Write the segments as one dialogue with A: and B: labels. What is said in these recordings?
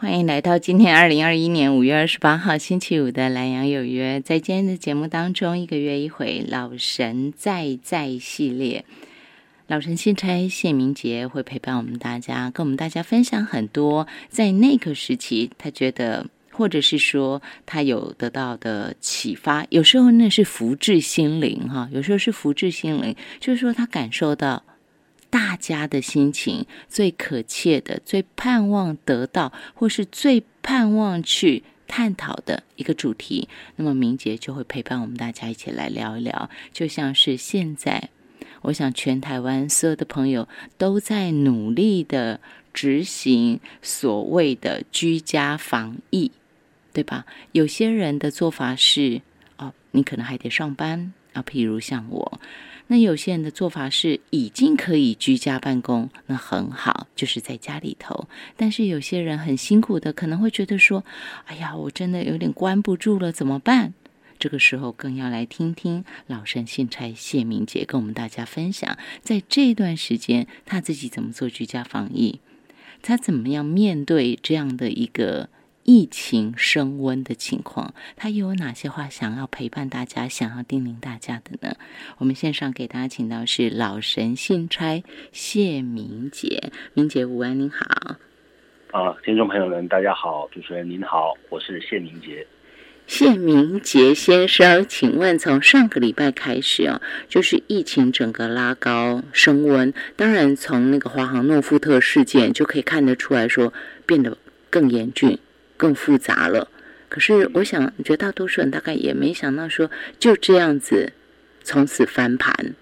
A: 欢迎来到今天二零二一年五月二十八号星期五的蓝阳有约。在今天的节目当中，一个月一回老神在在系列，老神信差谢明杰会陪伴我们大家，跟我们大家分享很多在那个时期他觉得，或者是说他有得到的启发。有时候那是福至心灵哈，有时候是福至心灵，就是说他感受到。大家的心情最可切的、最盼望得到，或是最盼望去探讨的一个主题，那么明杰就会陪伴我们大家一起来聊一聊。就像是现在，我想全台湾所有的朋友都在努力的执行所谓的居家防疫，对吧？有些人的做法是，哦，你可能还得上班啊，譬如像我。那有些人的做法是已经可以居家办公，那很好，就是在家里头。但是有些人很辛苦的，可能会觉得说：“哎呀，我真的有点关不住了，怎么办？”这个时候更要来听听老神信差谢明杰跟我们大家分享，在这段时间他自己怎么做居家防疫，他怎么样面对这样的一个。疫情升温的情况，他又有哪些话想要陪伴大家、想要叮咛大家的呢？我们线上给大家请到是老神信差谢明杰，明杰午安，您好。
B: 啊，听众朋友们，大家好，主持人您好，我是谢明杰。
A: 谢明杰先生，请问从上个礼拜开始啊，就是疫情整个拉高升温，当然从那个华航诺富特事件就可以看得出来说变得更严峻。更复杂了，可是我想，绝大多数人大概也没想到说就这样子从此翻盘。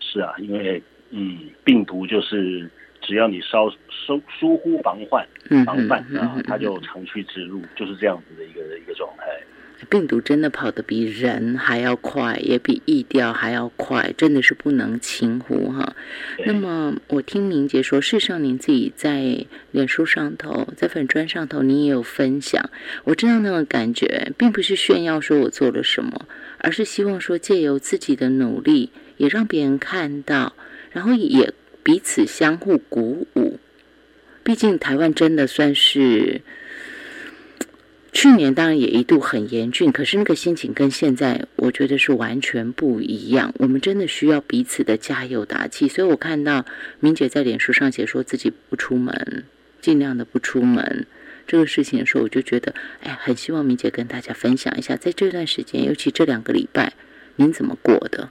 B: 是啊，因为嗯，病毒就是只要你稍疏疏忽防范，防范啊，它就长驱直入，就是这样子的一个一个状态。
A: 病毒真的跑得比人还要快，也比疫调还要快，真的是不能轻忽哈。那么我听明杰说，事实上您自己在脸书上头，在粉砖上头，您也有分享。我知道那个感觉，并不是炫耀说我做了什么，而是希望说借由自己的努力，也让别人看到，然后也彼此相互鼓舞。毕竟台湾真的算是。去年当然也一度很严峻，可是那个心情跟现在我觉得是完全不一样。我们真的需要彼此的加油打气。所以我看到明姐在脸书上写说自己不出门，尽量的不出门这个事情的时候，我就觉得哎，很希望明姐跟大家分享一下，在这段时间，尤其这两个礼拜，您怎么过的？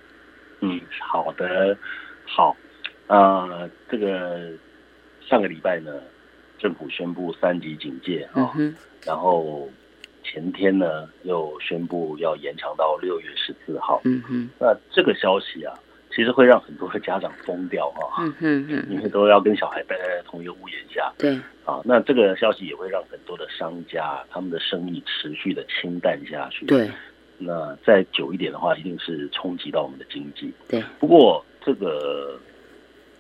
B: 嗯，好的，好，呃，这个上个礼拜呢。政府宣布三级警戒啊，然后前天呢又宣布要延长到六月十四号。嗯哼，那这个消息啊，其实会让很多的家长疯掉啊。嗯哼因为都要跟小孩待在同一个屋檐下。
A: 对。
B: 啊，那这个消息也会让很多的商家他们的生意持续的清淡下去。
A: 对。
B: 那再久一点的话，一定是冲击到我们的经济。
A: 对。
B: 不过这个。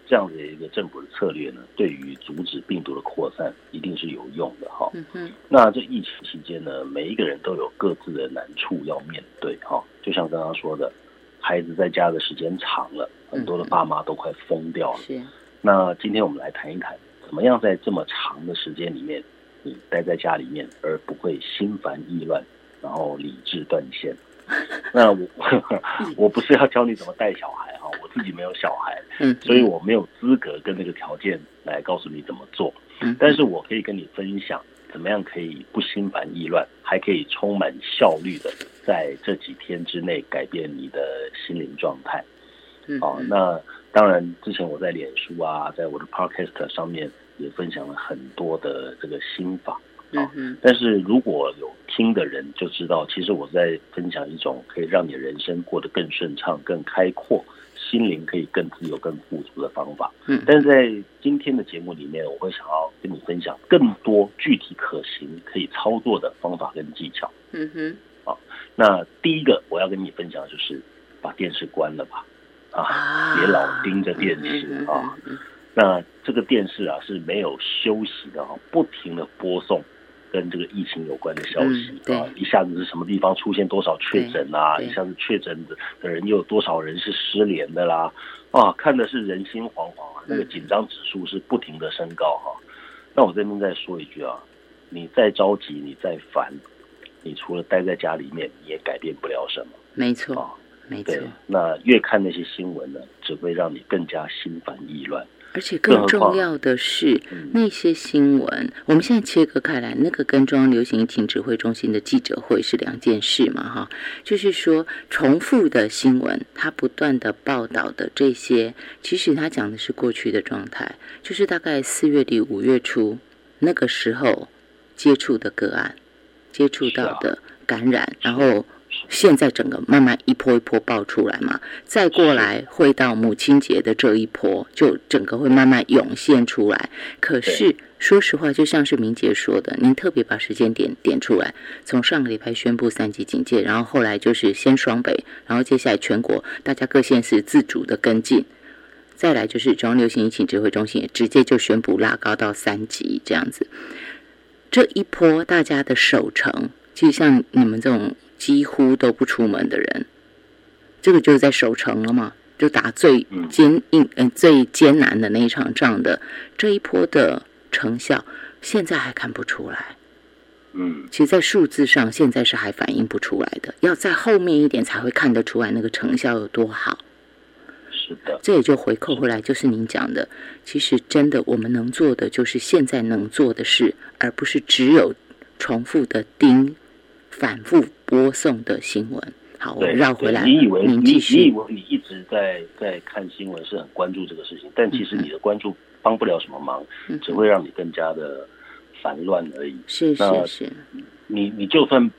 B: 这样的一个政府的策略呢，对于阻止病毒的扩散一定是有用的哈。嗯那这疫情期间呢，每一个人都有各自的难处要面对哈。就像刚刚说的，孩子在家的时间长了，很多的爸妈都快疯掉了。
A: 是。
B: 那今天我们来谈一谈，怎么样在这么长的时间里面，你待在家里面而不会心烦意乱，然后理智断线。那我 我不是要教你怎么带小孩哈，我自己没有小孩，嗯，所以我没有资格跟那个条件来告诉你怎么做，嗯，但是我可以跟你分享怎么样可以不心烦意乱，还可以充满效率的在这几天之内改变你的心灵状态，嗯，哦，那当然之前我在脸书啊，在我的 Podcast 上面也分享了很多的这个心法。嗯但是如果有听的人就知道，其实我在分享一种可以让你人生过得更顺畅、更开阔、心灵可以更自由、更富足的方法。嗯，但是在今天的节目里面，我会想要跟你分享更多具体可行、可以操作的方法跟技巧。嗯哼，好，那第一个我要跟你分享的就是把电视关了吧，啊，别老盯着电视啊。那这个电视啊是没有休息的哈，不停的播送。跟这个疫情有关的消息啊，一下子是什么地方出现多少确诊啊？一下子确诊的的人又有多少人是失联的啦？啊，看的是人心惶惶啊，那个紧张指数是不停的升高哈。那我这边再说一句啊，你再着急，你再烦，你除了待在家里面，你也改变不了什么。
A: 没错，
B: 啊
A: 没错。，
B: 那越看那些新闻呢，只会让你更加心烦意乱。
A: 而且更重要的是，
B: 嗯。
A: 那些新闻，我们现在切割开来，那个跟中央流行疫情指挥中心的记者会是两件事嘛，哈，就是说重复的新闻，它不断的报道的这些，其实它讲的是过去的状态，就是大概四月底五月初那个时候接触的个案，接触到的感染，然后现在整个慢慢一波一波爆出来嘛，再过来会到母亲节的这一波，就整个会慢慢涌现出来。可是说实话，就像是明杰说的，您特别把时间点点出来，从上个礼拜宣布三级警戒，然后后来就是先双北，然后接下来全国大家各县市自主的跟进。再来就是中央流行疫情指挥中心也直接就宣布拉高到三级这样子，这一波大家的守城，其实像你们这种几乎都不出门的人，这个就是在守城了嘛，就打最
B: 嗯
A: 坚硬、嗯、最艰难的那一场仗的这一波的成效，现在还看不出来。
B: 嗯，
A: 其实，在数字上，现在是还反映不出来的，要在后面一点才会看得出来那个成效有多好。
B: 是的，
A: 这也就回扣回来，就是您讲的，其实真的我们能做的就是现在能做的事，而不是只有重复的盯、反复播送的新闻。好，我绕回来，
B: 你以为你你以。为你一直在在看新闻，是很关注这个事情，但其实你的关注帮不了什么忙，
A: 嗯
B: 只会让你更加的烦乱而已。
A: 是
B: 那
A: 是是，
B: 你你就算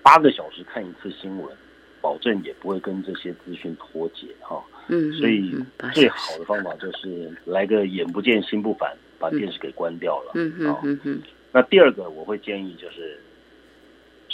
B: 八个小时看一次新闻，保证也不会跟这些资讯脱节哈。
A: 嗯，
B: 所以最好的方法就是来个眼不见心不烦，把电视给关掉了。
A: 嗯哼
B: 哦
A: 哼哼，
B: 那第二个我会建议就是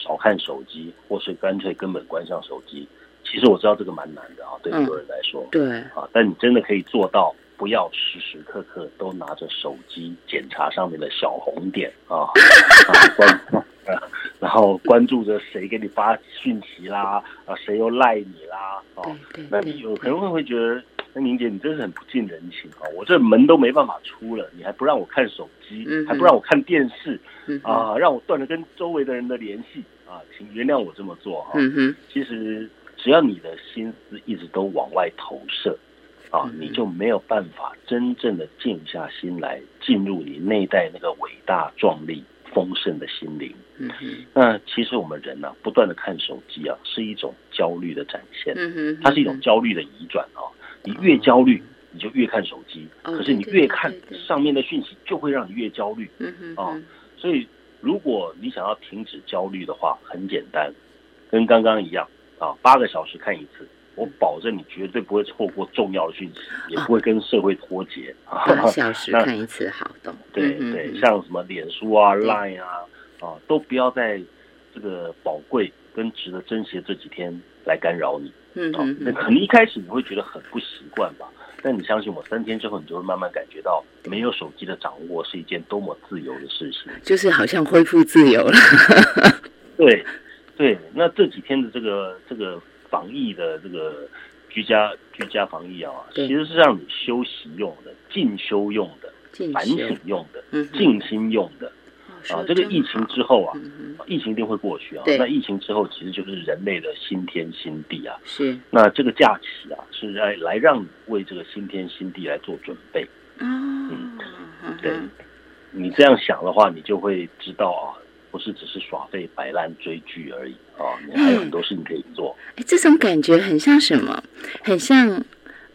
B: 少看手机，或是干脆根本关上手机。其实我知道这个蛮难的啊，对很多人来说、
A: 对，
B: 啊，但你真的可以做到，不要时时刻刻都拿着手机检查上面的小红点啊，啊 关、啊，然后关注着谁给你发讯息啦，啊，谁又赖你啦，啊，
A: 对对
B: 那你有可能会会觉得，那宁姐你真是很不近人情啊！我这门都没办法出了，你还不让我看手机，
A: 嗯
B: 还不让我看电视啊，让我断了跟周围的人的联系啊，请原谅我这么做哈、
A: 嗯哼，
B: 其实只要你的心思一直都往外投射啊，
A: 嗯
B: 你就没有办法真正的静下心来，进入你内在那个伟大、壮丽、丰盛的心灵。
A: 嗯哼，
B: 那其实我们人呢、不断的看手机啊，是一种焦虑的展现。
A: 嗯哼，
B: 它是一种焦虑的移转啊。你越焦虑，你就越看手机，
A: 哦
B: 可是你越看上面的讯息，就会让你越焦虑。
A: 嗯哼
B: 哦
A: 哼，
B: 所以，如果你想要停止焦虑的话，很简单，跟刚刚一样啊，八个小时看一次，我保证你绝对不会错过重要的讯息，也不会跟社会脱节。
A: 八小时
B: 那
A: 看一次，好懂。
B: 对对，像什么脸书啊、Line 啊，啊，都不要在这个宝贵跟值得珍惜的这几天来干扰你。啊
A: 嗯哼，哼，
B: 那可能一开始你会觉得很不习惯吧，但你相信我，三天之后你就会慢慢感觉到，没有手机的掌握是一件多么自由的事情。
A: 就是好像恢复自由了。
B: 对，对，那这几天的这个这个防疫的这个居家居家防疫啊，其实是让你休息用的、进修用的、反省用的、静心用的啊。这个疫情之后啊，
A: 嗯，
B: 疫情一定会过去啊。那疫情之后，其实就是人类的新天新地啊。
A: 是
B: 那这个假期啊，是来来让你为这个新天新地来做准备。
A: 哦，嗯
B: 对你这样想的话，你就会知道啊，不是只是耍废摆烂追剧而已啊，你还有很多事情可以做。
A: 哎，这种感觉很像什么？很像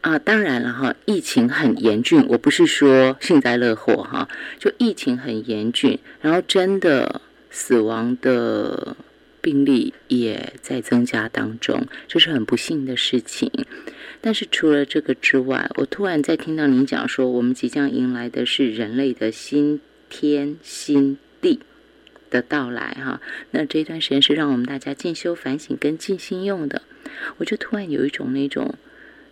A: 啊、当然了哈，疫情很严峻，我不是说幸灾乐祸哈，就疫情很严峻，然后真的死亡的病例也在增加当中，这是很不幸的事情。但是除了这个之外，我突然在听到您讲说，我们即将迎来的是人类的新天新地的到来哈。那这段时间是让我们大家进修反省跟静心用的，我就突然有一种那种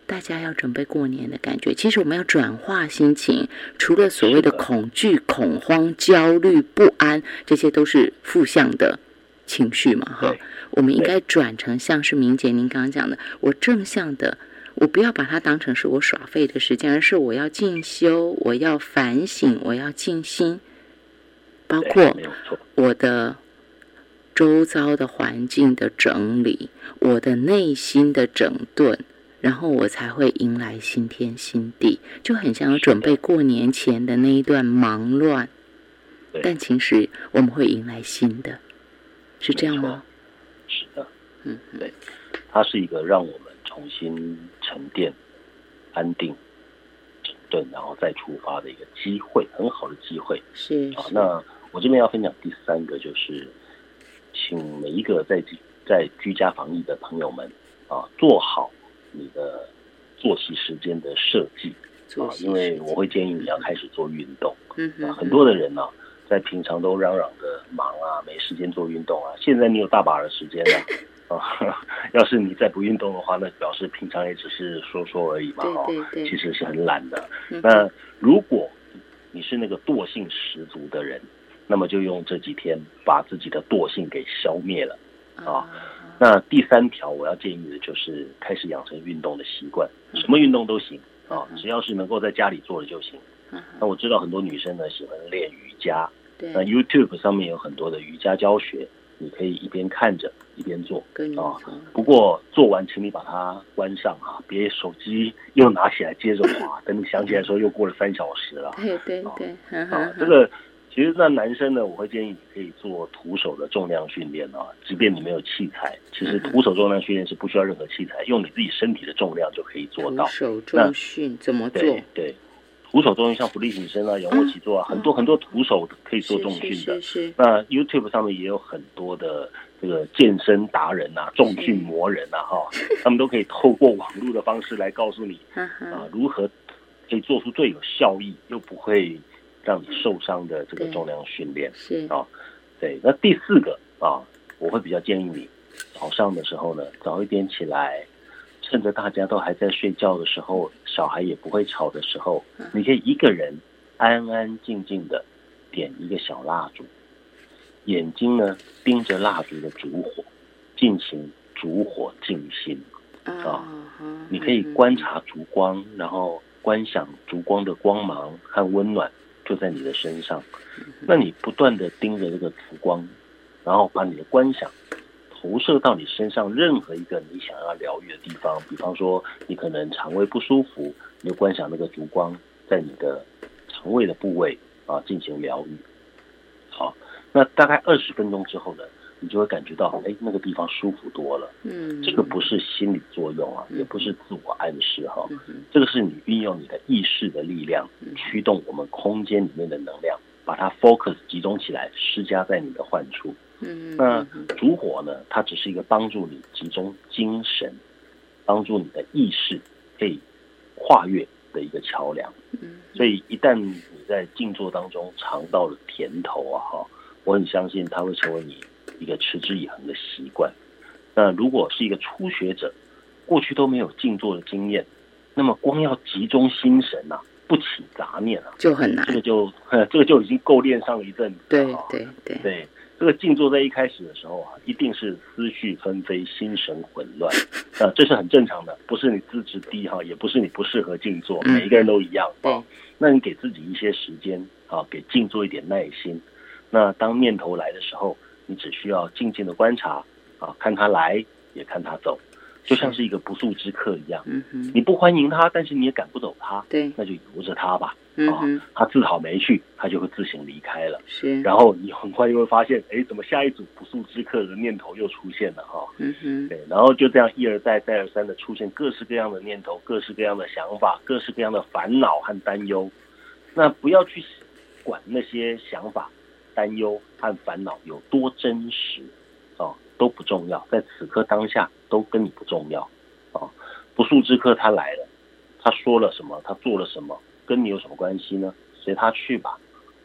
A: 大家要准备过年的感觉。其实我们要转化心情，除了所谓的恐惧、恐慌、焦虑、不安，这些都是负向的情绪嘛哈。我们应该转成像是明姐您刚刚讲的，我正向的。我不要把它当成是我耍废的时间，而是我要进修，我要反省，我要静心。包括我的周遭的环境的整理，我的内心的整顿，然后我才会迎来新天新地，就很像准备过年前的那一段忙乱。
B: 对
A: 但其实我们会迎来新的，是这样吗？
B: 是的，
A: 嗯，
B: 对，它是一个让我们重新沉淀、安定、整顿，然后再出发的一个机会，很好的机会。啊，
A: 是啊
B: 那我这边要分享第三个，就是请每一个在在居家防疫的朋友们啊，做好你的作息时间的设计啊，因为我会建议你要开始做运动啊，
A: 嗯哼
B: 很多的人呢、在平常都嚷嚷的忙啊，没时间做运动啊，现在你有大把的时间了。啊，要是你再不运动的话，那表示平常也只是说说而已嘛，哈、
A: 对对对
B: 其实是很懒的。
A: 嗯
B: 那如果你是那个惰性十足的人，那么就用这几天把自己的惰性给消灭了。啊那第三条我要建议的就是开始养成运动的习惯，什么运动都行啊，只要是能够在家里做的就行。
A: 嗯。
B: 那我知道很多女生呢喜欢练瑜伽，那 YouTube 上面有很多的瑜伽教学，你可以一边看着一边做。啊，不过做完，请你把它关上哈、别手机又拿起来接着滑，等你想起来的时候又过了三小时了。
A: 对对对，嗯
B: 啊，这个其实那男生呢，我会建议你可以做徒手的重量训练啊，即便你没有器材，其实徒手重量训练是不需要任何器材，用你自己身体的重量就可以做到
A: 徒。手重训怎么做？
B: 对对，徒手重训像浮力挺身啊、仰卧起坐啊，很多很多徒手可以做重训的。
A: 是是是
B: 那 YouTube 上面也有很多的这个健身达人啊、重训魔人啊，哈，他们都可以透过网络的方式来告诉你啊
A: 哈，
B: 如何可以做出最有效益又不会让你受伤的这个重量训练
A: 是
B: 啊。对，那第四个啊，我会比较建议你早上的时候呢，早一点起来。趁着大家都还在睡觉的时候，小孩也不会吵的时候，你可以一个人安安静静的点一个小蜡烛，眼睛呢盯着蜡烛的烛火，进行烛火静心。
A: 啊，
B: 你可以观察烛光，然后观想烛光的光芒和温暖就在你的身上。那你不断的盯着这个烛光，然后把你的观想投射到你身上任何一个你想要疗愈的地方。比方说，你可能肠胃不舒服，你就观想那个烛光在你的肠胃的部位啊进行疗愈。好，那大概二十分钟之后呢，你就会感觉到，哎，那个地方舒服多了。
A: 嗯，
B: 这个不是心理作用啊，也不是自我暗示哈、
A: 嗯
B: 这个是你运用你的意识的力量，驱动我们空间里面的能量，把它 focus 集中起来，施加在你的患处。
A: 嗯
B: 那烛火呢，它只是一个帮助你集中精神，帮助你的意识可以跨越的一个桥梁。
A: 嗯
B: 所以一旦你在静坐当中尝到了甜头啊，哈，我很相信它会成为你一个持之以恒的习惯。那如果是一个初学者，过去都没有静坐的经验，那么光要集中心神呐、不起杂念啊，
A: 就很难
B: 这，个就 这个就已经够练上一阵子了
A: 对
B: 啊
A: 对对，
B: 对，这个静坐在一开始的时候啊，一定是思绪纷飞、心神混乱，啊，这是很正常的，不是你资质低哈，也不是你不适合静坐，
A: 嗯
B: 每一个人都一样
A: 对
B: 啊。那你给自己一些时间啊，给静坐一点耐心。那当念头来的时候，你只需要静静的观察啊，看他来，也看他走，就像是一个不速之客一样。
A: 嗯哼，
B: 你不欢迎他，但是你也赶不走他，
A: 对，
B: 那就由着他吧。啊
A: 嗯哼，
B: 它自讨没趣，他就会自行离开了。
A: 是，
B: 然后你很快就会发现，哎，怎么下一组不速之客的念头又出现了哈、
A: 嗯哼，
B: 对，然后就这样一而再再而三的出现各式各样的念头、各式各样的想法、各式各样的烦恼和担忧。那不要去管那些想法、担忧和烦恼有多真实，哦，都不重要，在此刻当下都跟你不重要，哦，不速之客他来了，他说了什么，他做了什么，跟你有什么关系呢？随他去吧，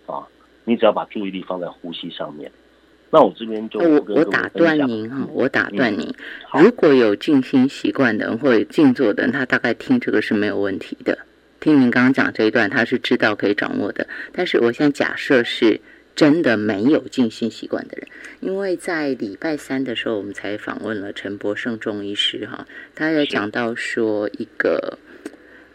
B: 啊，你只要把注意力放在呼吸上面。那我这边就
A: 我我打断您哈，我打断您。
B: 好
A: 如果有静心习惯的人或者静坐的人，他大概听这个是没有问题的。听您刚刚讲这一段，他是知道可以掌握的。但是我现在假设是真的没有静心习惯的人，因为在礼拜三的时候，我们才访问了陈伯胜中医师哈，他
B: 有
A: 讲到说一个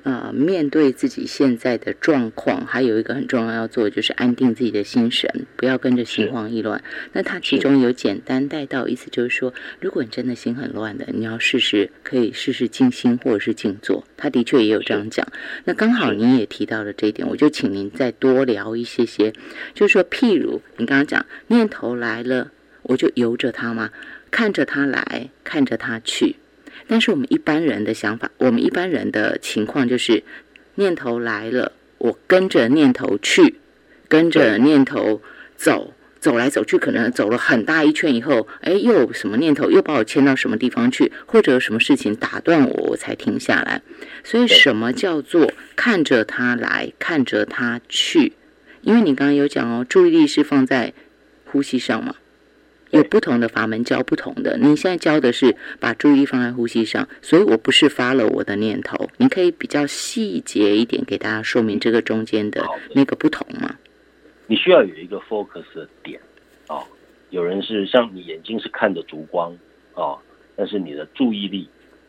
A: 呃，面对自己现在的状况，还有一个很重要要做，就是安定自己的心神，不要跟着心慌意乱。那他其中有简单带到，意思就是说，如果你真的心很乱的，你要试试，可以试试静心或者是静坐。他的确也有这样讲。那刚好您也提到了这一点，我就请您再多聊一些些，就是说，譬如你刚刚讲念头来了，我就由着它嘛，看着它来，看着它去。但是我们一般人的想法，我们一般人的情况就是，念头来了，我跟着念头去，跟着念头走，走来走去，可能走了很大一圈以后，哎，又有什么念头又把我牵到什么地方去，或者有什么事情打断我，我才停下来。所以，什么叫做看着他来，看着他去？因为你刚刚有讲哦，注意力是放在呼吸上嘛。有不同的阀门教不同的，你现在教的是把注意力放在呼吸上，所以我不是发了我的念头。你可以比较细节一点给大家说明这个中间的那个不同吗？
B: 你需要有一个 focus 的点啊，有人是像你眼睛是看着烛光啊，但是你的注意力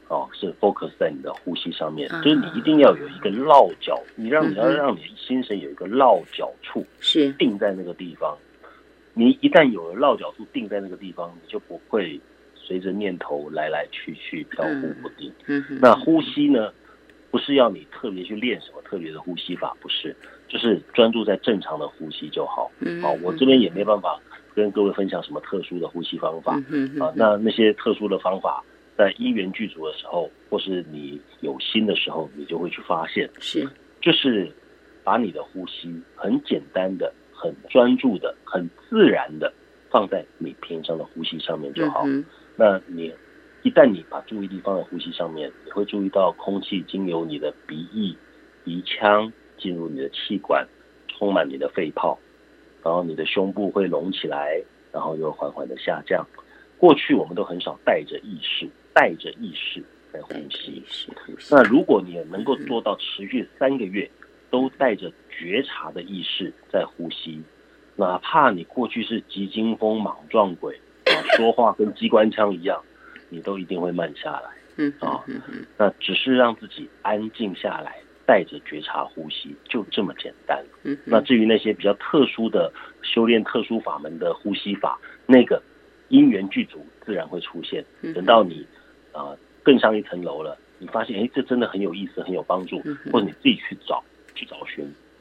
B: 哦是 focus 在你的呼吸上面，就是你一定要有一个落脚，你让你要让你心神有一个落脚处，
A: 是
B: 定在那个地方。你一旦有了落脚处定在那个地方，你就不会随着念头来来去去飘忽不定。
A: 嗯
B: 那呼吸呢，不是要你特别去练什么特别的呼吸法，不是，就是专注在正常的呼吸就好。
A: 嗯。
B: 好，我这边也没办法跟各位分享什么特殊的呼吸方法。
A: 嗯
B: 啊，那那些特殊的方法，在因缘具足的时候，或是你有心的时候，你就会去发现。
A: 是。
B: 就是把你的呼吸很简单的。很专注的、很自然的放在你平常的呼吸上面就好。那你一旦你把注意力放在呼吸上面，你会注意到空气经由你的鼻翼、鼻腔进入你的气管，充满你的肺泡，然后你的胸部会隆起来，然后又缓缓的下降。过去我们都很少带着意识，带着意识在呼吸。那如果你能够做到持续三个月。都带着觉察的意识在呼吸，哪怕你过去是急惊风莽撞鬼啊，说话跟机关枪一样，你都一定会慢下来。
A: 嗯
B: 啊，那只是让自己安静下来，带着觉察呼吸，就这么简单。
A: 嗯，
B: 那至于那些比较特殊的修炼特殊法门的呼吸法，那个因缘具足，自然会出现。等到你啊更上一层楼了，你发现哎，这真的很有意思，很有帮助，或者你自己去找。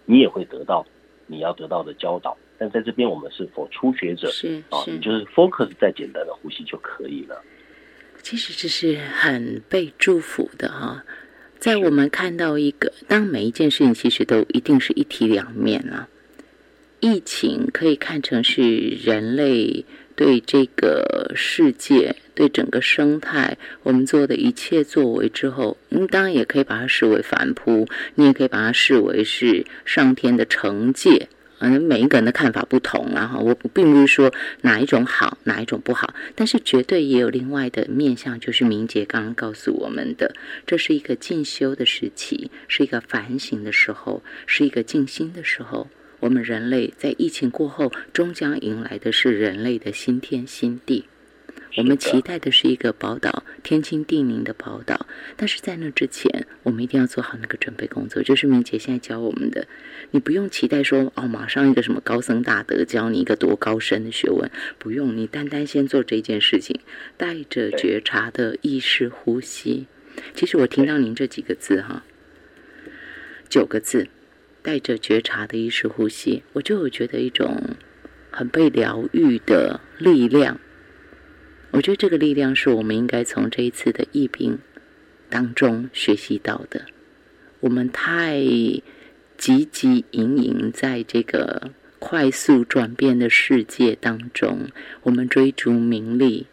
B: 你也会得到你要得到的教导。但在这边，我们是否初学者
A: 是
B: 啊，你就是 focus 在简单的呼吸就可以了。
A: 其实这是很被祝福的哈。在我们看到一个，当每一件事情其实都一定是一体两面啊。疫情可以看成是人类。对这个世界，对整个生态，我们做的一切作为之后，你当然也可以把它视为反扑，你也可以把它视为是上天的惩戒。嗯，每一个人的看法不同啊，哈，我并不是说哪一种好，哪一种不好，但是绝对也有另外的面向，就是明杰刚刚告诉我们的，这是一个进修的时期，是一个反省的时候，是一个静心的时候。我们人类在疫情过后，终将迎来的是人类的新天新地。我们期待的是一个宝岛，天清地宁的宝岛。但是在那之前，我们一定要做好那个准备工作。就是明姐现在教我们的，你不用期待说哦，马上一个什么高僧大德教你一个多高深的学问，不用，你单单先做这件事情，带着觉察的意识呼吸。其实我听到您这几个字哈，九个字。带着觉察的意识呼吸，我就有觉得一种很被疗愈的力量。我觉得这个力量是我们应该从这一次的疫病当中学习到的。我们太汲汲营营在这个快速转变的世界当中，我们追逐名利、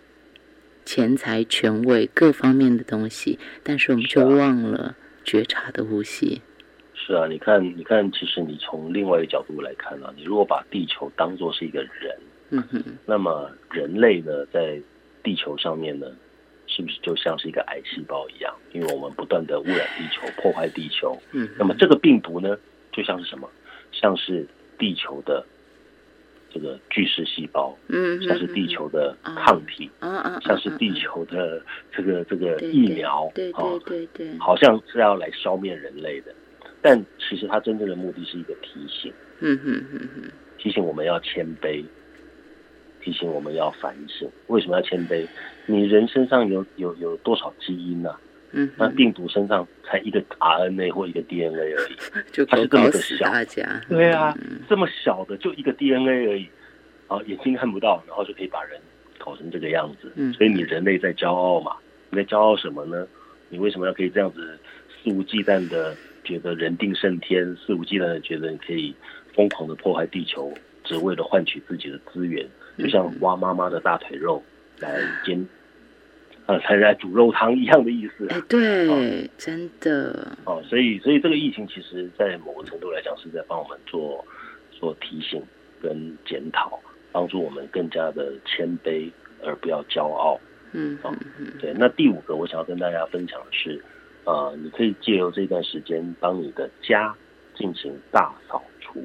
A: 钱财、权位各方面的东西，但是我们就忘了觉察的呼吸。
B: 是啊，你看，你看，其实你从另外一个角度来看啊，你如果把地球当做是一个人，
A: 嗯哼，
B: 那么人类呢，在地球上面呢，是不是就像是一个癌细胞一样？因为我们不断的污染地球，破坏地球，
A: 嗯，
B: 那么这个病毒呢，就像是什么？像是地球的这个巨噬细胞，
A: 嗯，
B: 像是地球的抗体，
A: 嗯嗯，
B: 像是地球的这个这个疫苗，
A: 对对对对，
B: 好像是要来消灭人类的，但其实它真正的目的是一个提醒，
A: 嗯哼哼哼，
B: 提醒我们要谦卑，提醒我们要反省。为什么要谦卑？你人身上有有有多少基因呢？
A: 嗯，
B: 那病毒身上才一个 RNA 或一个 DNA 而已，
A: 就
B: 它是这么小，对啊，这么小的就一个 DNA 而已，啊，眼睛看不到，然后就可以把人搞成这个样子。
A: 嗯，
B: 所以你人类在骄傲嘛？你在骄傲什么呢？你为什么要可以这样子肆无忌惮的觉得人定胜天，肆无忌惮的觉得你可以疯狂的破坏地球，只为了换取自己的资源？就像挖妈妈的大腿肉来煎。呃，才来煮肉汤一样的意思。
A: 哎，对，真的。
B: 哦，所以，所以这个疫情其实，在某个程度来讲，是在帮我们做做提醒跟检讨，帮助我们更加的谦卑，而不要骄傲。
A: 嗯，
B: 哦，对。那第五个，我想要跟大家分享的是，呃，你可以借由这段时间，帮你的家进行大扫除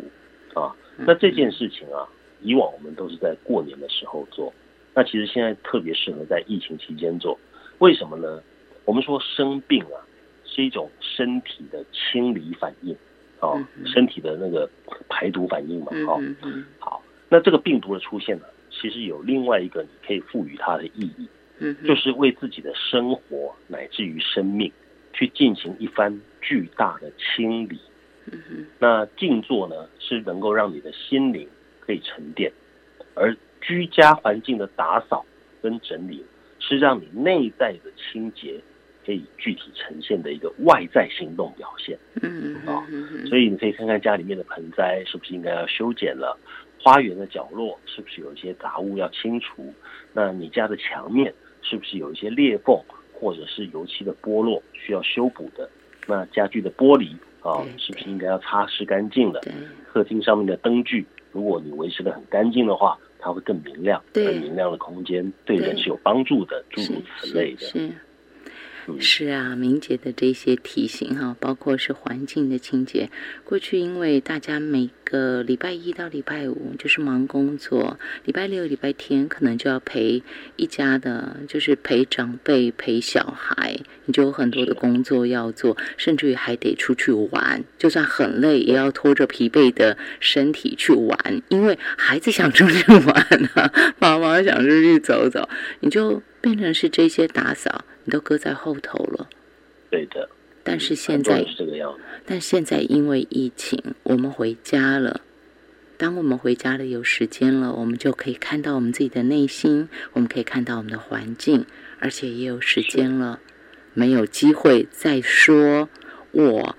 B: 啊。那这件事情啊，以往我们都是在过年的时候做。那其实现在特别适合在疫情期间做，为什么呢？我们说生病啊是一种身体的清理反应，哦，身体的那个排毒反应嘛，哦，好，那这个病毒的出现呢，其实有另外一个你可以赋予它的意义，
A: 嗯，
B: 就是为自己的生活乃至于生命去进行一番巨大的清理，
A: 嗯哼，
B: 那静坐呢是能够让你的心灵可以沉淀，而居家环境的打扫跟整理，是让你内在的清洁可以具体呈现的一个外在行动表现。
A: 嗯
B: 啊，所以你可以看看家里面的盆栽是不是应该要修剪了，花园的角落是不是有一些杂物要清除，那你家的墙面是不是有一些裂缝或者是油漆的剥落需要修补的？那家具的玻璃啊，是不是应该要擦拭干净了？客厅上面的灯具，如果你维持的很干净的话。它会更明亮，更明亮的空间对人是有帮助的，诸如此类的。
A: 是啊，明杰的这些提醒哈，包括是环境的清洁。过去因为大家每个礼拜一到礼拜五就是忙工作，礼拜六、礼拜天可能就要陪一家的，就是陪长辈、陪小孩，你就有很多的工作要做，甚至于还得出去玩，就算很累，也要拖着疲惫的身体去玩，因为孩子想出去玩啊，妈妈想出去走走，你就变成是这些打扫。你都搁在后头了，
B: 对的。
A: 但是现在
B: 是这个样子。
A: 但现在因为疫情，我们回家了。当我们回家了，有时间了，我们就可以看到我们自己的内心，我们可以看到我们的环境，而且也有时间了，没有机会再说我。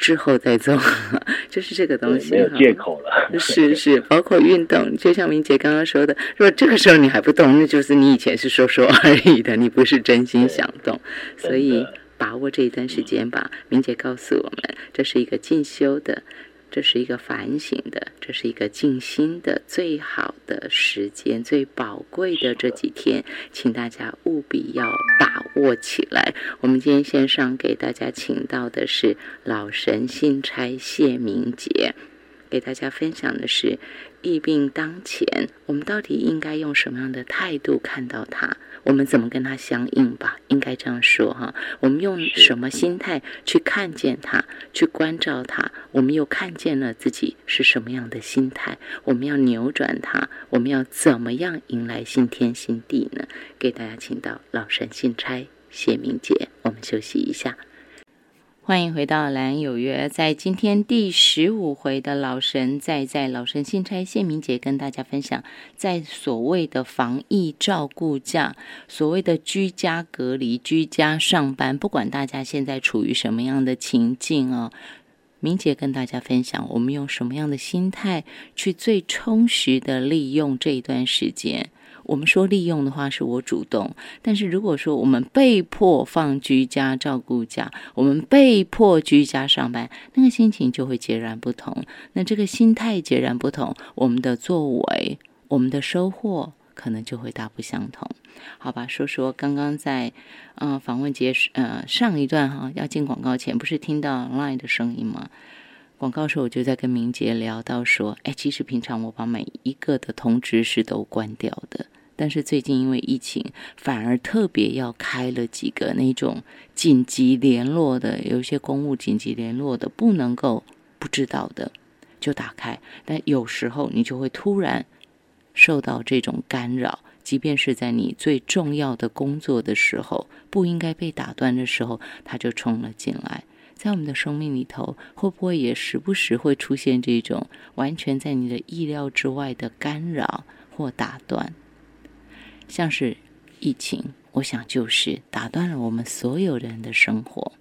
A: 之后再做，就是这个东西，
B: 没有借口了。
A: 是是，包括运动，就像明姐刚刚说的，如果这个时候你还不动，那就是你以前是说说而已的，你不是真心想动。所以把握这一段时间吧。明姐告诉我们，这是一个进修的。这是一个反省的，这是一个静心的最好的时间，最宝贵的这几天，请大家务必要把握起来。我们今天线上给大家请到的是老神信差谢明杰，给大家分享的是疫病当前，我们到底应该用什么样的态度看到它？我们怎么跟它相应吧？应该这样说哈。我们用什么心态去看见它，去关照它？我们又看见了自己是什么样的心态？我们要扭转它，我们要怎么样迎来新天新地呢？给大家请到老神信差谢明杰，我们休息一下。欢迎回到《蓝有约》。在今天第十五回的老神在在，老神信差谢明杰跟大家分享，在所谓的防疫照顾假，所谓的居家隔离、居家上班，不管大家现在处于什么样的情境啊，明杰跟大家分享，我们用什么样的心态去最充实的利用这一段时间。我们说利用的话是我主动，但是如果说我们被迫放居家照顾假，我们被迫居家上班，那个心情就会截然不同。那这个心态截然不同，我们的作为、我们的收获可能就会大不相同。好吧，说说刚刚在嗯访问结束呃上一段哈要进广告前，不是听到 Line 的声音吗？广告时候我就在跟明杰聊到说，哎，其实平常我把每一个的通知是都关掉的，但是最近因为疫情，反而特别要开了几个那种紧急联络的，有一些公务紧急联络的不能够不知道的就打开，但有时候你就会突然受到这种干扰。即便是在你最重要的工作的时候，不应该被打断的时候，他就冲了进来。在我们的生命里头，会不会也时不时会出现这种完全在你的意料之外的干扰或打断？像是疫情，我想就是打断了我们所有人的生活。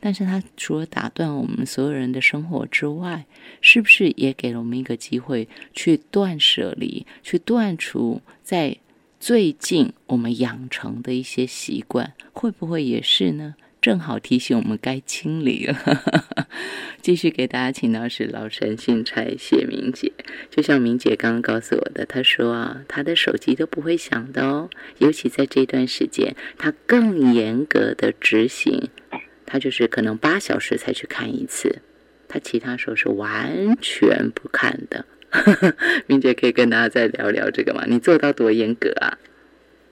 A: 但是，它除了打断我们所有人的生活之外，是不是也给了我们一个机会去断舍离，去断除在？最近我们养成的一些习惯，会不会也是呢？正好提醒我们该清理了。继续给大家请到是老陈信差谢明姐，就像明姐刚刚告诉我的，她说啊，她的手机都不会响的哦，尤其在这段时间，她更严格的执行，她就是可能八小时才去看一次，她其他时候是完全不看的。明姐可以跟大家再聊聊这个吗？你做到多严格啊？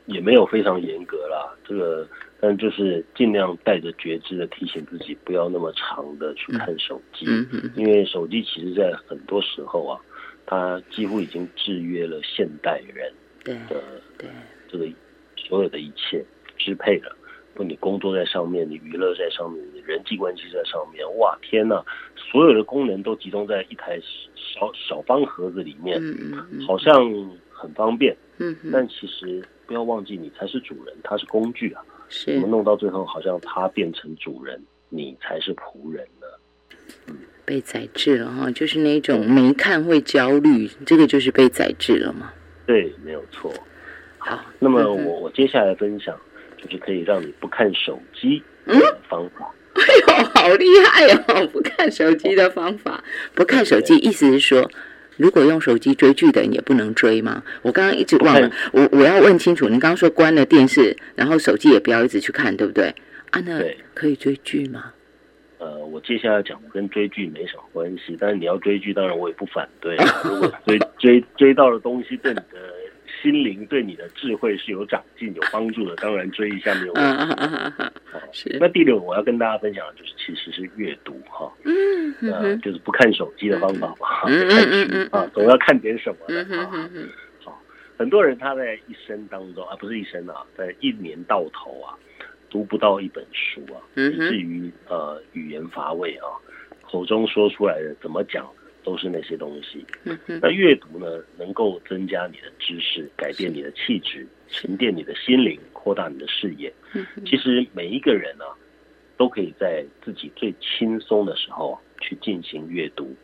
B: 也没有非常严格啦，这个，但就是尽量带着觉知的提醒自己，不要那么长的去看手机，因为手机其实在很多时候啊，它几乎已经制约了现代人的
A: 对。
B: 这个所有的一切支配了。不，你工作在上面，你娱乐在上面，你人际关系在上面，哇，天呐，所有的功能都集中在一台小小方盒子里面，好像很方便，
A: 嗯，
B: 但其实不要忘记，你才是主人，它是工具啊，
A: 是，
B: 我们弄到最后，好像他变成主人，你才是仆人了，
A: 嗯，被宰制了哈，就是那种没看会焦虑，这个就是被宰制了嘛，
B: 对，没有错，
A: 好，
B: 那么我我接下来分享。就是可以让你不看手机的方法。
A: 哎呦，好厉害哦！不看手机的方法，不看手机，意思是说，如果用手机追剧的人也不能追吗？我刚刚一直忘了，我我要问清楚。你刚刚说关了电视，然后手机也不要一直去看，对不对？啊，那可以追剧吗？
B: 呃，我接下来讲跟追剧没什么关系，但是你要追剧，当然我也不反对。如果追追追到的东西对你的。心灵对你的智慧是有长进、有帮助的，当然追一下没有问题。
A: 是。
B: 那第六，我要跟大家分享的就是，其实是阅读哈，
A: 嗯，
B: 呃，就是不看手机的方法嘛，看书啊，总要看点什么的啊。好，很多人他在一生当中啊，不是一生啊，在一年到头啊，读不到一本书啊，以至于呃语言乏味啊，口中说出来的怎么讲？都是那些东西。那阅读呢，能够增加你的知识，改变你的气质，沉淀你的心灵，扩大你的视野。其实每一个人啊，都可以在自己最轻松的时候去进行阅读。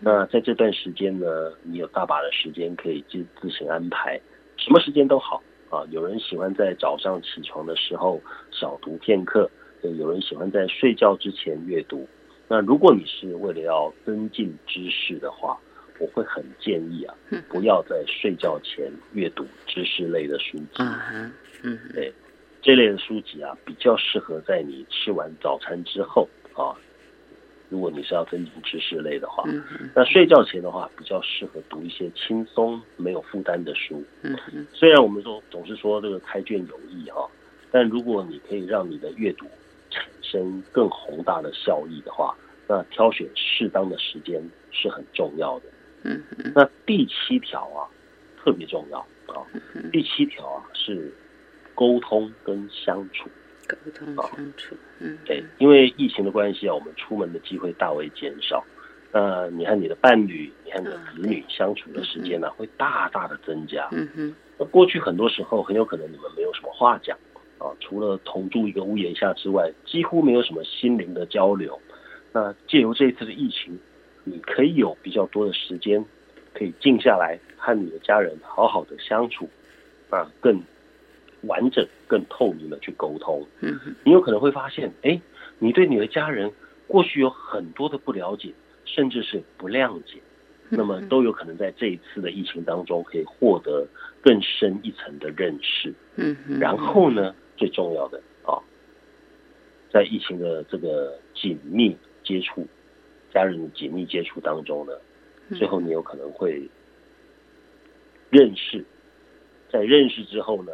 B: 那在这段时间呢，你有大把的时间可以自自行安排，什么时间都好啊。有人喜欢在早上起床的时候小读片刻，有人喜欢在睡觉之前阅读。那如果你是为了要增进知识的话，我会很建议啊，不要在睡觉前阅读知识类的书籍。
A: 嗯，
B: 对，这类的书籍啊，比较适合在你吃完早餐之后啊。如果你是要增进知识类的话，那睡觉前的话，比较适合读一些轻松、没有负担的书。
A: 嗯
B: 虽然我们说总是说这个开卷有益哈，但如果你可以让你的阅读产生更宏大的效益的话，那挑选适当的时间是很重要的。
A: 嗯，
B: 那第七条啊，特别重要啊。第七条啊是沟通跟相处。
A: 沟通相处，嗯，
B: 对，因为疫情的关系啊，我们出门的机会大为减少。那你和你的伴侣，你和你的子女相处的时间呢，会大大的增加。
A: 嗯哼。
B: 那过去很多时候，很有可能你们没有什么话讲啊，除了同住一个屋檐下之外，几乎没有什么心灵的交流。那借由这一次的疫情，你可以有比较多的时间，可以静下来和你的家人好好的相处，啊，更完整、更透明的去沟通。
A: 嗯，
B: 你有可能会发现，哎，你对你的家人过去有很多的不了解，甚至是不谅解，那么都有可能在这一次的疫情当中，可以获得更深一层的认识。
A: 嗯，
B: 然后呢，最重要的啊，在疫情的这个紧密。接触家人的紧密接触当中呢，最后你有可能会认识，在认识之后呢，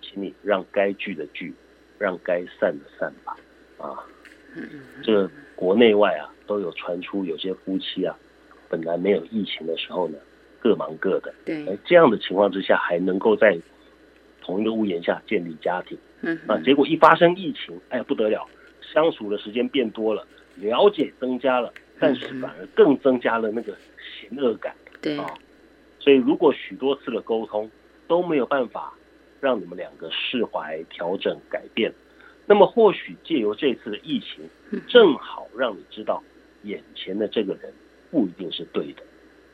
B: 请你让该聚的聚，让该散的散吧，啊，这国内外啊都有传出有些夫妻啊，本来没有疫情的时候呢，各忙各的，
A: 对，
B: 哎，这样的情况之下还能够在同一个屋檐下建立家庭，
A: 嗯。
B: 啊，结果一发生疫情，哎呀不得了，相处的时间变多了，了解增加了，但是反而更增加了那个嫌恶感。
A: 对，
B: 啊，所以如果许多次的沟通都没有办法让你们两个释怀、调整、改变，那么或许借由这次的疫情，正好让你知道眼前的这个人不一定是对的。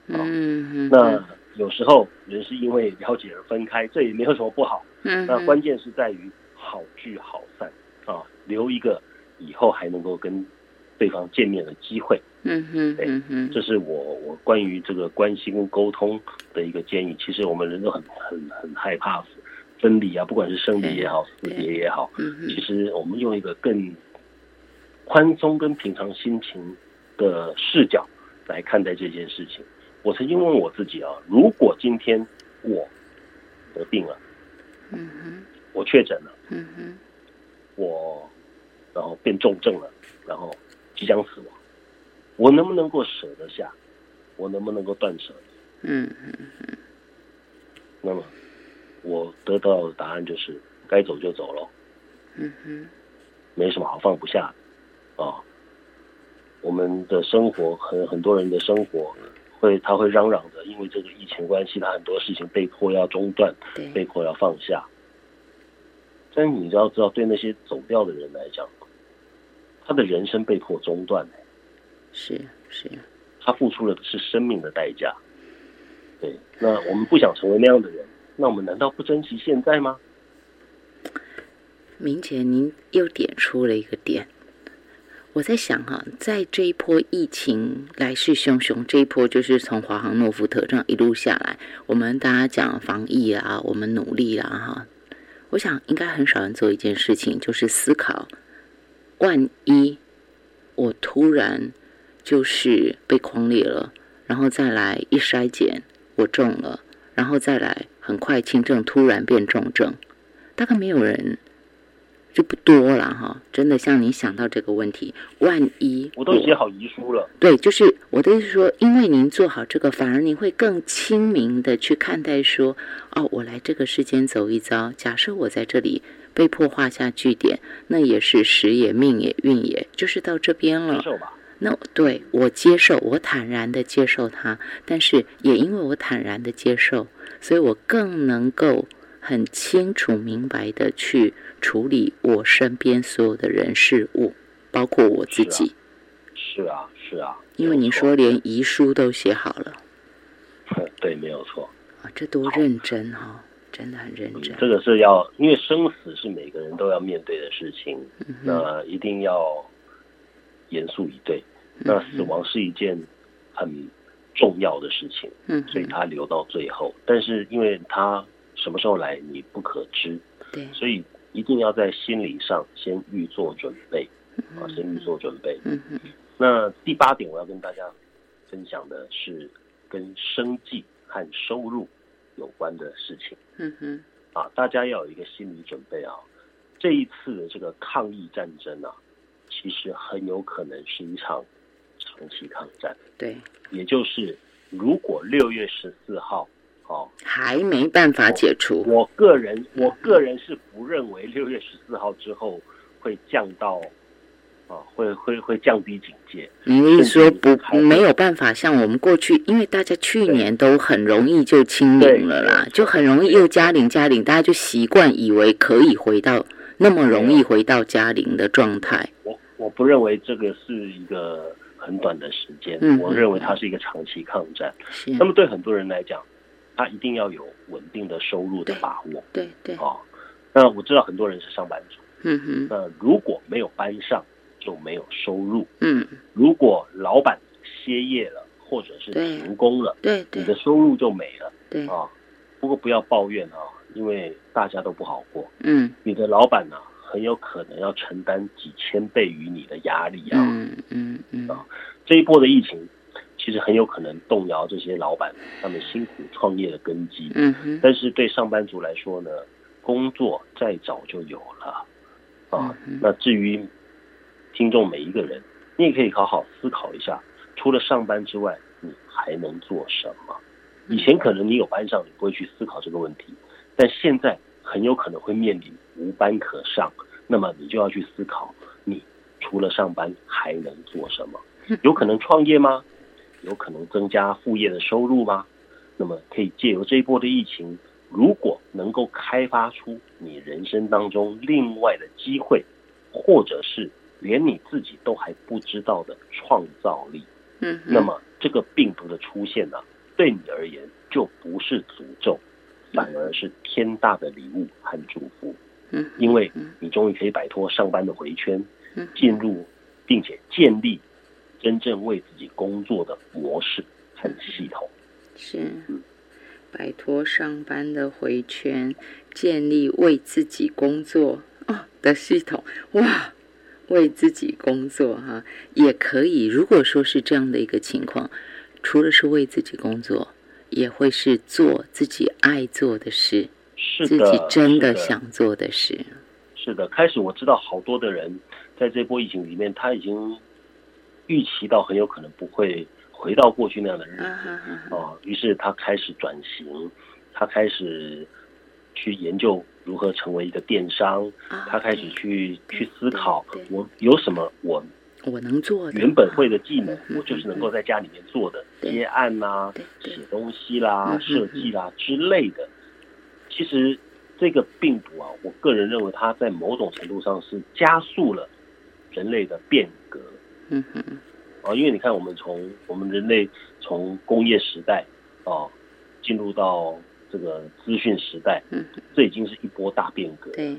A: 嗯，
B: 那有时候人是因为了解而分开，这也没有什么不好。
A: 嗯，
B: 那关键是在于好聚好散啊，留一个以后还能够跟对方见面的机会。
A: 嗯哼，
B: 对
A: 嗯哼，
B: 这是我我关于这个关系跟沟通的一个建议。其实我们人都很很很害怕分离啊，不管是生离也好，死别也好。其实我们用一个更宽松跟平常心情的视角来看待这件事情。我曾经问我自己啊，如果今天我得病了，
A: 嗯哼，
B: 我确诊了，
A: 嗯哼，
B: 我然后变重症了，然后即将死亡，我能不能够舍得下？我能不能够断舍离？
A: 嗯嗯
B: 那么我得到的答案就是，该走就走了，
A: 嗯哼，
B: 没什么好放不下的啊。我们的生活很很多人的生活会他会嚷嚷着，因为这个疫情关系，他很多事情被迫要中断，被，迫要放下。但是你要知道，对那些走掉的人来讲，他的人生被迫中断，
A: 是是，
B: 他付出了的是生命的代价。对，那我们不想成为那样的人，那我们难道不珍惜现在吗？
A: 明姐，您又点出了一个点。我在想哈、在这一波疫情来势汹汹，这一波就是从华航、诺福特这样一路下来，我们大家讲防疫啊，我们努力啦哈。我想应该很少人做一件事情，就是思考，万一我突然就是被框裂了，然后再来一筛检我中了，然后再来很快轻症突然变重症，大概没有人就不多了哈。真的像你想到这个问题，万一
B: 我都写好遗书了，
A: 对，就是我的意思说，因为您做好这个，反而您会更清明的去看待说，哦，我来这个世间走一遭，假设我在这里被迫画下句点，那也是时也命也运也，就是到这边了。
B: 接受吧。
A: 那对我接受，我坦然的接受它，但是也因为我坦然的接受，所以我更能够很清楚明白的去处理我身边所有的人事物，包括我自己。
B: 是啊，是啊，
A: 因为你说连遗书都写好了
B: 对，没有错。
A: 啊，这多认真哈、真的很认真。
B: 这个是要，因为生死是每个人都要面对的事情，
A: 嗯
B: 那一定要严肃以对。
A: 嗯
B: 那死亡是一件很重要的事情，
A: 嗯
B: 所以
A: 哼，
B: 它留到最后。但是因为他什么时候来你不可知，
A: 对，
B: 所以一定要在心理上先预做准备啊，先预做准备。
A: 嗯嗯，
B: 那第八点，我要跟大家分享的是跟生计和收入有关的事情
A: 嗯哼，
B: 啊，大家要有一个心理准备啊。这一次的这个抗疫战争啊，其实很有可能是一场长期抗战，
A: 对，
B: 也就是如果六月十四号，哦，
A: 还没办法解除。
B: 我个人我个人是不认为六月十四号之后会降到啊，会会会降低警戒。
A: 你的意思说不没有办法像我们过去，因为大家去年都很容易就清零了啦，就很容易又加零加零，大家就习惯以为可以回到那么容易回到加零的状态。
B: 我我不认为这个是一个很短的时间，
A: 嗯
B: 我认为它是一个长期抗战。
A: 是，
B: 那么对很多人来讲，他一定要有稳定的收入的把握
A: 对对，
B: 啊。那我知道很多人是上班族，
A: 嗯哼，
B: 那如果没有班上，就没有收入。
A: 嗯，
B: 如果老板歇业了，或者是停工了，
A: 对对
B: 你的收入就没了
A: 对，
B: 啊。不过不要抱怨啊，因为大家都不好过。
A: 嗯
B: 你的老板呢、很有可能要承担几千倍于你的压力啊。
A: 嗯嗯嗯，
B: 这一波的疫情，其实很有可能动摇这些老板他们辛苦创业的根基。
A: 嗯哼，
B: 但是对上班族来说呢，工作再早就有了啊。那至于听众每一个人，你也可以好好思考一下，除了上班之外，你还能做什么？以前可能你有班上，你不会去思考这个问题，但现在很有可能会面临无班可上，那么你就要去思考，你除了上班还能做什么？有可能创业吗？有可能增加副业的收入吗？那么可以借由这一波的疫情，如果能够开发出你人生当中另外的机会，或者是连你自己都还不知道的创造力，
A: 嗯，
B: 那么这个病毒的出现呢，对你而言就不是诅咒，反而是天大的礼物和祝福。
A: 嗯，
B: 因为你终于可以摆脱上班的回圈
A: 嗯，
B: 进入并且建立真正为自己工作的模式和系统。
A: 是摆脱上班的回圈，建立为自己工作啊的系统。哇，为自己工作哈、也可以。如果说是这样的一个情况，除了是为自己工作，也会是做自己爱做的事，
B: 是自，
A: 己真的想做的事。
B: 是的，开始我知道好多的人在这波疫情里面，他已经预期到很有可能不会回到过去那样的日子哦，于是他开始转型，他开始去研究如何成为一个电商，
A: 啊
B: 他开始去去思考我有什么我
A: 我能做的
B: 原本会的技能
A: 嗯，
B: 我就是能够在家里面做的，接案啦、
A: 对对
B: 写东西啦、
A: 嗯
B: 设计啦之类的。其实这个病毒啊，我个人认为它在某种程度上是加速了人类的变革
A: 嗯哼，
B: 啊，因为你看，我们从我们人类从工业时代啊进入到这个资讯时代，
A: 嗯，
B: 这已经是一波大变革。
A: 对，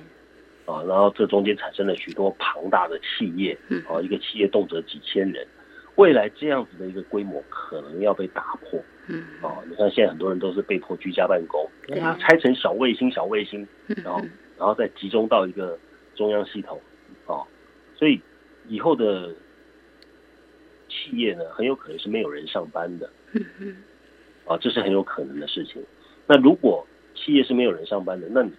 B: 啊，然后这中间产生了许多庞大的企业
A: 嗯，
B: 啊，一个企业动辄几千人，未来这样子的一个规模可能要被打破
A: 嗯
B: 啊！你看现在很多人都是被迫居家办公，
A: 对
B: 它拆成小卫星、小卫星，
A: 嗯
B: 然后然后再集中到一个中央系统啊，所以以后的企业呢，很有可能是没有人上班的啊，这是很有可能的事情。那如果企业是没有人上班的，那你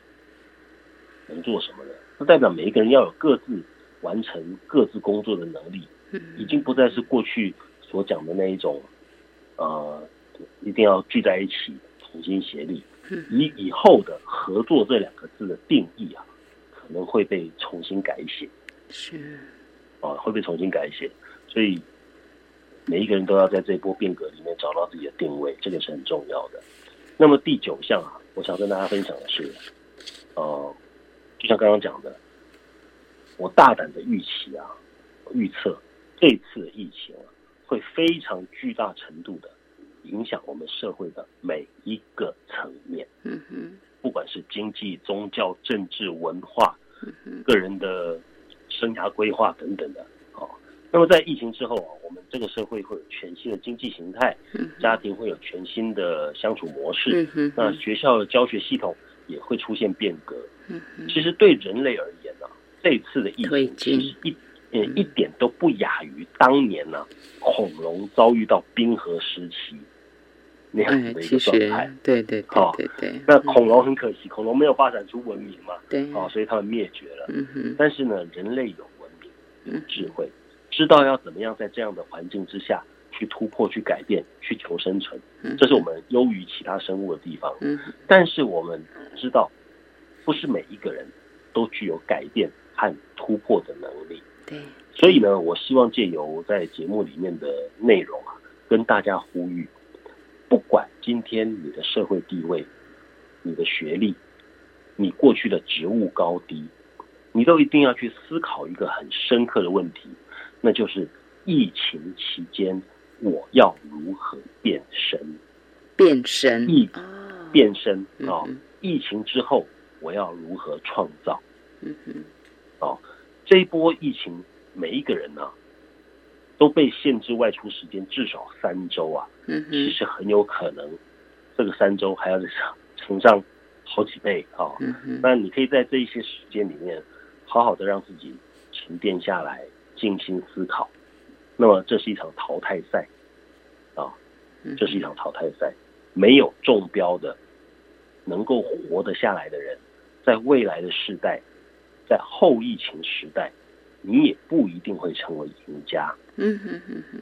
B: 能做什么呢？那代表每一个人要有各自完成各自工作的能力，
A: 嗯
B: 已经不再是过去所讲的那一种，呃，一定要聚在一起同心协力。
A: 嗯
B: 以以后的合作这两个字的定义啊，可能会被重新改写
A: 是，
B: 啊，会被重新改写。所以每一个人都要在这波变革里面找到自己的定位，这个是很重要的。那么第九项啊，我想跟大家分享的是，呃，就像刚刚讲的，我大胆的预期啊，预测这次的疫情啊，会非常巨大程度的影响我们社会的每一个层面，
A: 嗯哼，
B: 不管是经济、宗教、政治、文化、个人的生涯规划等等的。哦，那么在疫情之后啊，我们这个社会会有全新的经济形态，
A: 嗯
B: 家庭会有全新的相处模式，那学校的教学系统也会出现变革。其实对人类而言呢、这一次的疫情其实一呃一点都不亚于当年呢、恐龙遭遇到冰河时期那样的一个状态。
A: 对对对
B: 好
A: 对对，
B: 那恐龙很可惜，恐龙没有发展出文明嘛，
A: 对，
B: 啊，所以它们灭绝了。
A: 嗯，
B: 但是呢，人类有文明、
A: 有
B: 智慧，知道要怎么样在这样的环境之下去突破、去改变、去求生存，
A: 嗯
B: 这是我们优于其他生物的地方。
A: 嗯，
B: 但是我们知道，不是每一个人都具有改变和突破的能力。
A: 对，
B: 所以呢，我希望借由在节目里面的内容啊，跟大家呼吁，不管今天你的社会地位、你的学历、你过去的职务高低，你都一定要去思考一个很深刻的问题，那就是疫情期间我要如何变身？
A: 变身，
B: 疫
A: 哦，
B: 变身啊、疫情之后我要如何创造？
A: 嗯哼，
B: 哦，这一波疫情，每一个人呢、都被限制外出时间至少三周啊，
A: 嗯哼，
B: 其实很有可能这个三周还要再 乘乘上好几倍啊、
A: 嗯哼，
B: 那你可以在这一些时间里面，好好的让自己沉淀下来，静心思考。那么这是一场淘汰赛。啊，这是一场淘汰赛，没有中标的，能够活得下来的人，在未来的时代，在后疫情时代，你也不一定会成为赢家。
A: 嗯哼哼哼，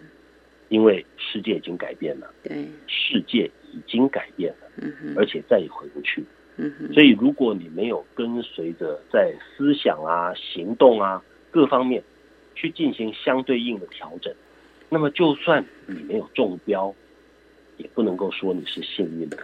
B: 因为世界已经改变了，
A: 对，
B: 世界已经改变了，
A: 嗯哼，
B: 而且再也回不去。
A: 嗯哼，
B: 所以，如果你没有跟随着在思想啊、行动啊各方面去进行相对应的调整，那么就算你没有中标，也不能够说你是幸运的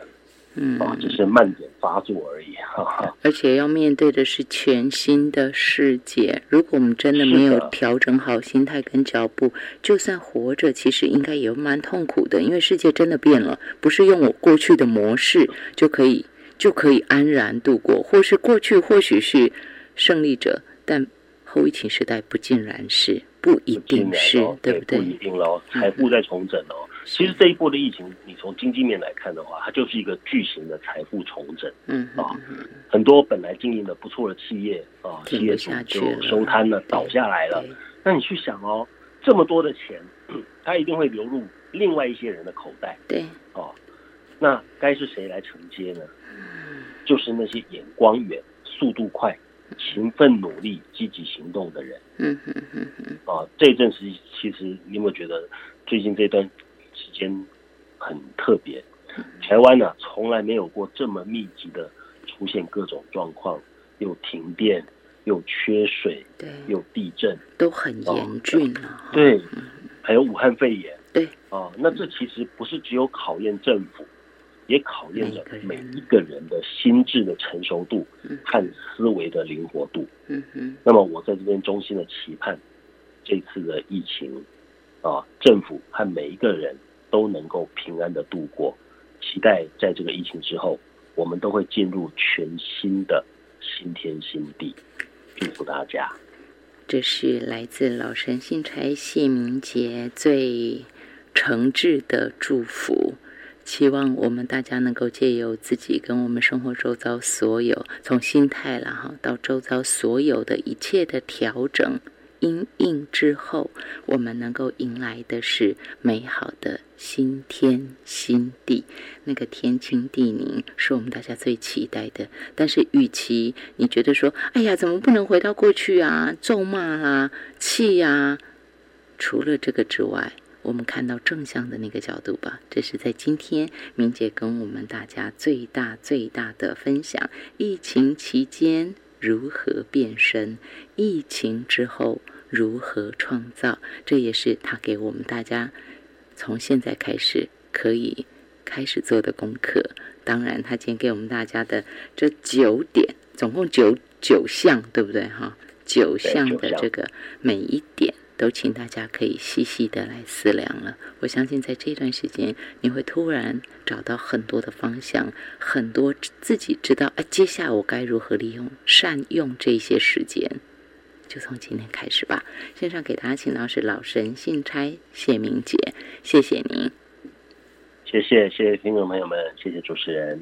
A: 嗯，
B: 啊，只是慢点发作而已。哈哈。
A: 而且要面对的是全新的世界。如果我们真的没有调整好心态跟脚步，就算活着，其实应该也蛮痛苦的，因为世界真的变了，不是用我过去的模式就可以就可以安然度过，或是过去或许是胜利者，但后疫情时代不尽然是，不一定是，
B: 哦
A: 对不对？
B: 不一定喽，财富在重整哦。其实这一波的疫情，你从经济面来看的话，它就是一个巨型的财富重整。
A: 嗯哼
B: 啊，很多本来经营的不错的企业啊，企业主就收摊了，倒下来了。那你去想哦，这么多的钱，它一定会流入另外一些人的口袋
A: 对，
B: 哦。那该是谁来承接呢？就是那些眼光远、速度快、勤奋努力、积极行动的人
A: 嗯哼哼哼，
B: 啊。这一阵时，其实你有没有觉得最近这段时间很特别？台湾呢、从来没有过这么密集的出现各种状况，又停电，又缺水，
A: 对，
B: 又地震，
A: 都很严峻了。哈
B: 对，还有武汉肺炎，
A: 对，
B: 啊，那这其实不是只有考验政府，也考验着每一个人的心智的成熟度
A: 嗯
B: 和思维的灵活度。
A: 嗯哼，
B: 那么我在这边衷心的期盼，这次的疫情啊，政府和每一个人都能够平安的度过。期待在这个疫情之后，我们都会进入全新的新天新地。祝福大家。
A: 这是来自老神信差谢明杰最诚挚的祝福。期望我们大家能够借由自己跟我们生活周遭所有，从心态啦哈到周遭所有的一切的调整，因应之后，我们能够迎来的是美好的新天新地。那个天清地宁是我们大家最期待的。但是，与其你觉得说，哎呀，怎么不能回到过去啊？咒骂啦、气呀、除了这个之外，我们看到正向的那个角度吧。这是在今天明姐跟我们大家最大最大的分享：疫情期间如何变身，疫情之后如何创造。这也是他给我们大家从现在开始可以开始做的功课。当然，他今天给我们大家的这九点，总共九九项，对不对？哈，
B: 九项
A: 的这个每一点。都请大家可以细细的来思量了。我相信在这段时间，你会突然找到很多的方向，很多自己知道，哎，接下来我该如何利用、善用这些时间。就从今天开始吧。线上给大家请到是老神信差谢明杰，谢谢您。
B: 谢谢谢谢听众朋友们，谢谢主持人。